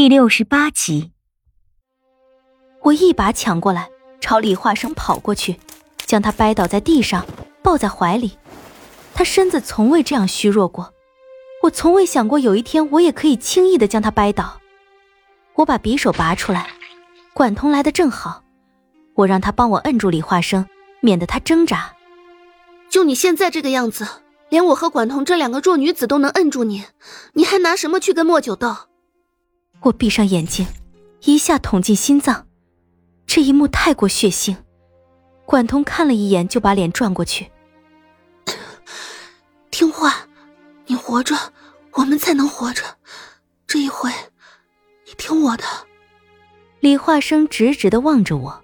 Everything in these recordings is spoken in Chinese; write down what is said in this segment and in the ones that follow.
第六十八集，我一把抢过来，朝李化生跑过去，将他掰倒在地上，抱在怀里。他身子从未这样虚弱过，我从未想过有一天我也可以轻易的将他掰倒。我把匕首拔出来，管彤来的正好，我让他帮我摁住李化生，免得他挣扎。就你现在这个样子，连我和管彤这两个弱女子都能摁住你，你还拿什么去跟莫九斗？我闭上眼睛，一下捅进心脏。这一幕太过血腥。管彤看了一眼，就把脸转过去。听话，你活着，我们才能活着。这一回，你听我的。李化生直直的望着我，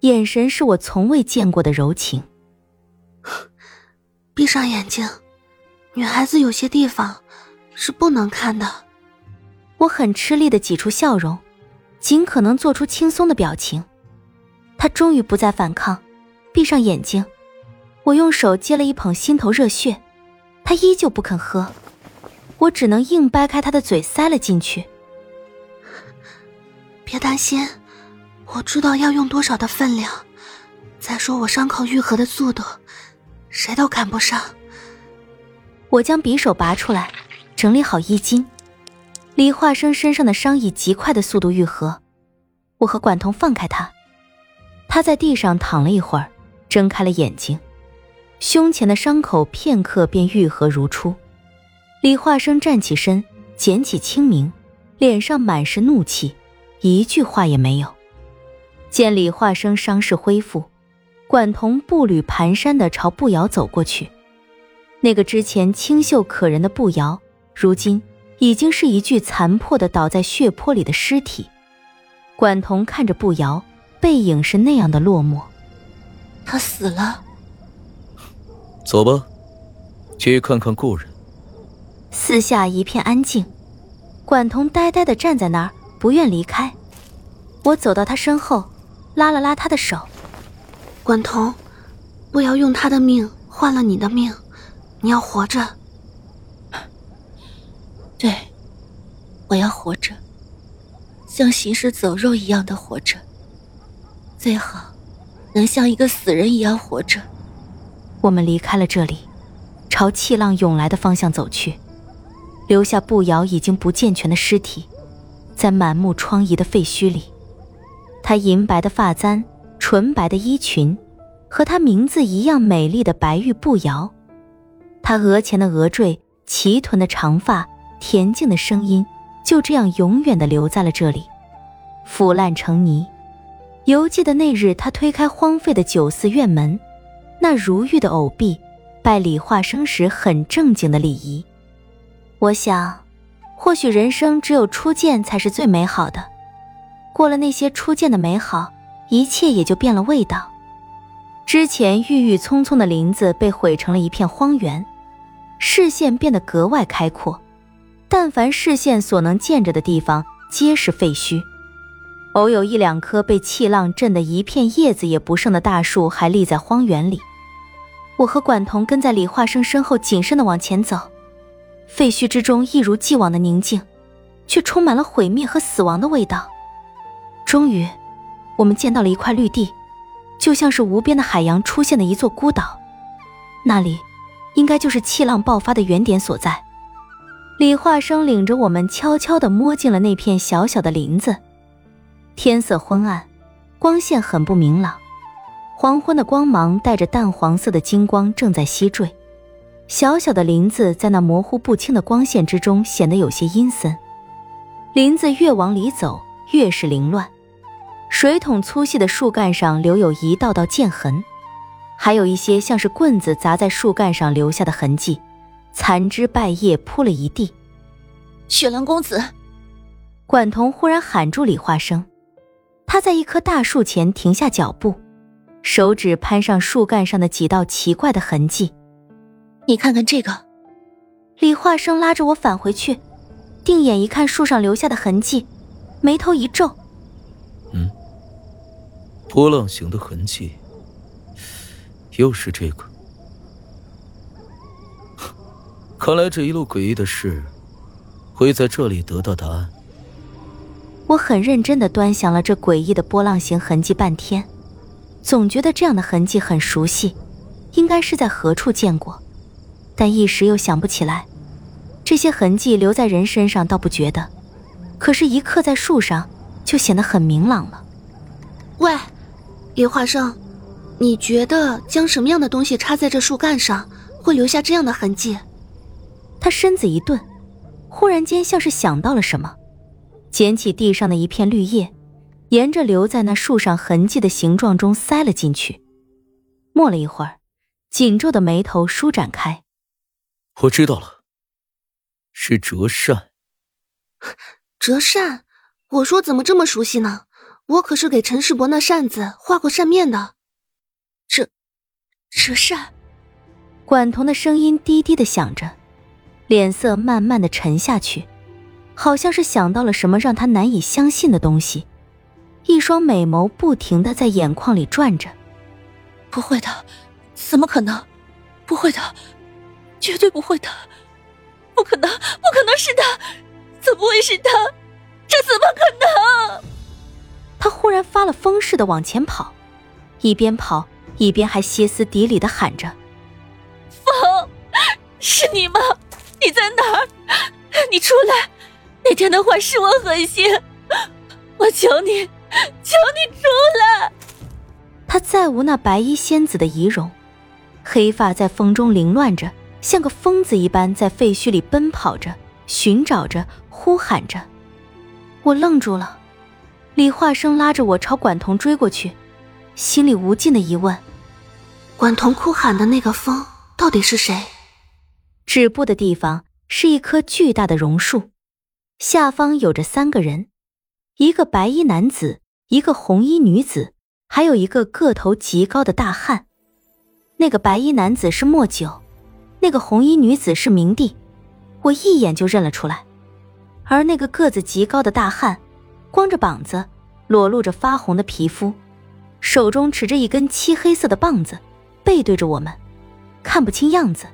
眼神是我从未见过的柔情。闭上眼睛，女孩子有些地方是不能看的。我很吃力的挤出笑容，尽可能做出轻松的表情。他终于不再反抗，闭上眼睛。我用手接了一捧心头热血，他依旧不肯喝，我只能硬掰开他的嘴塞了进去。别担心，我知道要用多少的分量。再说我伤口愈合的速度，谁都赶不上。我将匕首拔出来，整理好衣襟。李化生身上的伤以极快的速度愈合，我和管彤放开他，他在地上躺了一会儿，睁开了眼睛，胸前的伤口片刻便愈合如初。李化生站起身，捡起清明，脸上满是怒气，一句话也没有。见李化生伤势恢复，管彤步履蹒跚地朝步摇走过去，那个之前清秀可人的步摇，如今。已经是一具残破的倒在血泊里的尸体。管彤看着步摇，背影是那样的落寞。他死了。走吧，去看看故人。四下一片安静，管彤呆呆的站在那儿，不愿离开。我走到他身后，拉了拉他的手。管彤，不要用他的命换了你的命，你要活着。对，我要活着，像行尸走肉一样的活着。最好能像一个死人一样活着。我们离开了这里，朝气浪涌来的方向走去，留下步摇已经不健全的尸体，在满目疮痍的废墟里。她银白的发簪，纯白的衣裙，和她名字一样美丽的白玉步摇。她额前的额坠，齐臀的长发。恬静的声音就这样永远的留在了这里，腐烂成泥。犹记得那日，他推开荒废的九寺院门，那如玉的藕臂，拜李化生时很正经的礼仪。我想，或许人生只有初见才是最美好的。过了那些初见的美好，一切也就变了味道。之前郁郁葱葱的林子被毁成了一片荒原，视线变得格外开阔。但凡视线所能见着的地方，皆是废墟。偶有一两棵被气浪震得一片叶子也不剩的大树还立在荒原里。我和管彤跟在李化生身后，谨慎地往前走。废墟之中一如既往的宁静，却充满了毁灭和死亡的味道。终于，我们见到了一块绿地，就像是无边的海洋出现的一座孤岛。那里，应该就是气浪爆发的原点所在。李化生领着我们悄悄地摸进了那片小小的林子。天色昏暗，光线很不明朗。黄昏的光芒带着淡黄色的金光正在西坠。小小的林子在那模糊不清的光线之中显得有些阴森。林子越往里走，越是凌乱。水桶粗细的树干上留有一道道剑痕，还有一些像是棍子砸在树干上留下的痕迹。残枝败叶铺了一地。雪狼公子，管彤忽然喊住李化生。他在一棵大树前停下脚步，手指攀上树干上的几道奇怪的痕迹。你看看这个。李化生拉着我返回去，定眼一看树上留下的痕迹，眉头一皱。嗯，波浪形的痕迹，又是这个。看来这一路诡异的事，会在这里得到答案。我很认真的端详了这诡异的波浪形痕迹半天，总觉得这样的痕迹很熟悉，应该是在何处见过，但一时又想不起来。这些痕迹留在人身上倒不觉得，可是，一刻在树上就显得很明朗了。喂，李化生，你觉得将什么样的东西插在这树干上会留下这样的痕迹？他身子一顿，忽然间像是想到了什么，捡起地上的一片绿叶，沿着留在那树上痕迹的形状中塞了进去。默了一会儿，紧皱的眉头舒展开。我知道了。是折扇，折扇。我说怎么这么熟悉呢？我可是给陈世伯那扇子画过扇面的。折，折扇。管彤的声音低低的响着，脸色慢慢的沉下去，好像是想到了什么让他难以相信的东西，一双美眸不停的在眼眶里转着。不会的，怎么可能？不会的，绝对不会的。不可能，不可能是他，怎么会是他？这怎么可能？他忽然发了疯似的往前跑，一边跑一边还歇斯底里的喊着：“风，是你吗？你在哪儿？你出来！那天的话是我狠心，我求你，求你出来！”他再无那白衣仙子的仪容，黑发在风中凌乱着。像个疯子一般在废墟里奔跑着，寻找着，呼喊着。我愣住了。李化生拉着我朝管彤追过去，心里无尽的疑问：管彤哭喊的那个风到底是谁？止步的地方是一棵巨大的榕树，下方有着三个人：一个白衣男子，一个红衣女子，还有一个个头极高的大汉。那个白衣男子是莫九。那个红衣女子是明帝，我一眼就认了出来。而那个个子极高的大汉，光着膀子，裸露着发红的皮肤，手中持着一根漆黑色的棒子，背对着我们，看不清样子。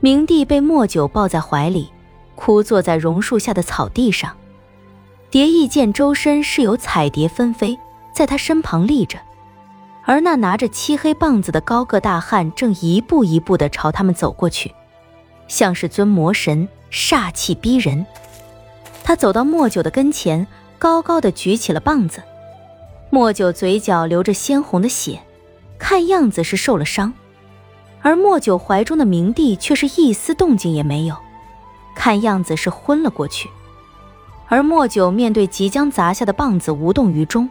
明帝被莫九抱在怀里，枯坐在榕树下的草地上。蝶翼见周身是有彩蝶纷飞，在他身旁立着。而那拿着漆黑棒子的高个大汉正一步一步地朝他们走过去，像是尊魔神，煞气逼人。他走到莫九的跟前，高高的举起了棒子。莫九嘴角流着鲜红的血，看样子是受了伤。而莫九怀中的明帝却是一丝动静也没有，看样子是昏了过去。而莫九面对即将砸下的棒子，无动于衷。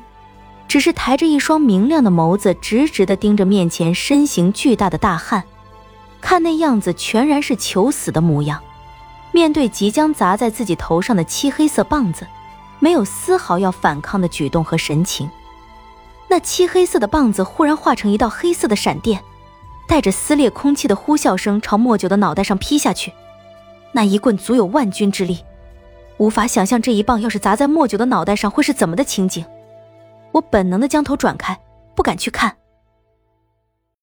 只是抬着一双明亮的眸子，直直地盯着面前身形巨大的大汉，看那样子全然是求死的模样。面对即将砸在自己头上的漆黑色棒子，没有丝毫要反抗的举动和神情。那漆黑色的棒子忽然化成一道黑色的闪电，带着撕裂空气的呼啸声朝莫九的脑袋上劈下去。那一棍足有万钧之力，无法想象这一棒要是砸在莫九的脑袋上会是怎么的情景。我本能的将头转开，不敢去看。